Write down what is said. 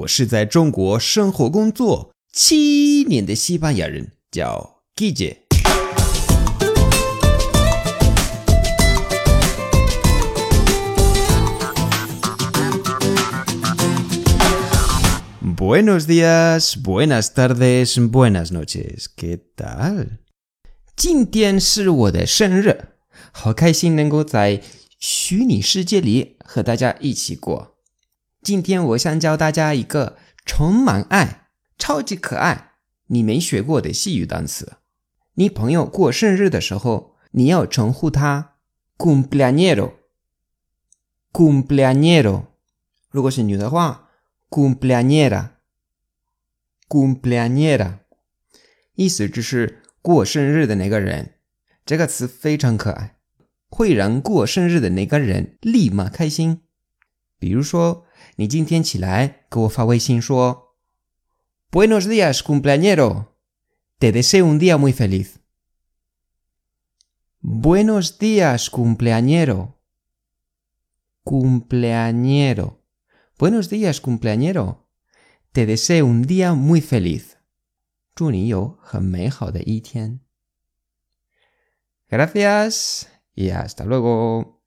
我是在中国生活工作七年的西班牙人，叫 Guille。Buenos días, buenas tardes, buenas noches. ¿Qué tal? 今天是我的生日，好开心能够在虚拟世界里和大家一起过。今天我想教大家一个充满爱、超级可爱、你没学过的西语单词。你朋友过生日的时候，你要称呼他 cumpleañero，cumpleañero。如果是女的话，cumpleañera，cumpleañera，意思就是过生日的那个人。这个词非常可爱，会让过生日的那个人立马开心。比如说，你今天起来给我发微信说：“Buenos días, cumpleañero. Te deseo un día muy feliz.” Buenos días, cumpleañero. Cumpleañero. Buenos días, cumpleañero. Te deseo un día muy feliz. 祝你有很美好的一天。Gracias y hasta luego.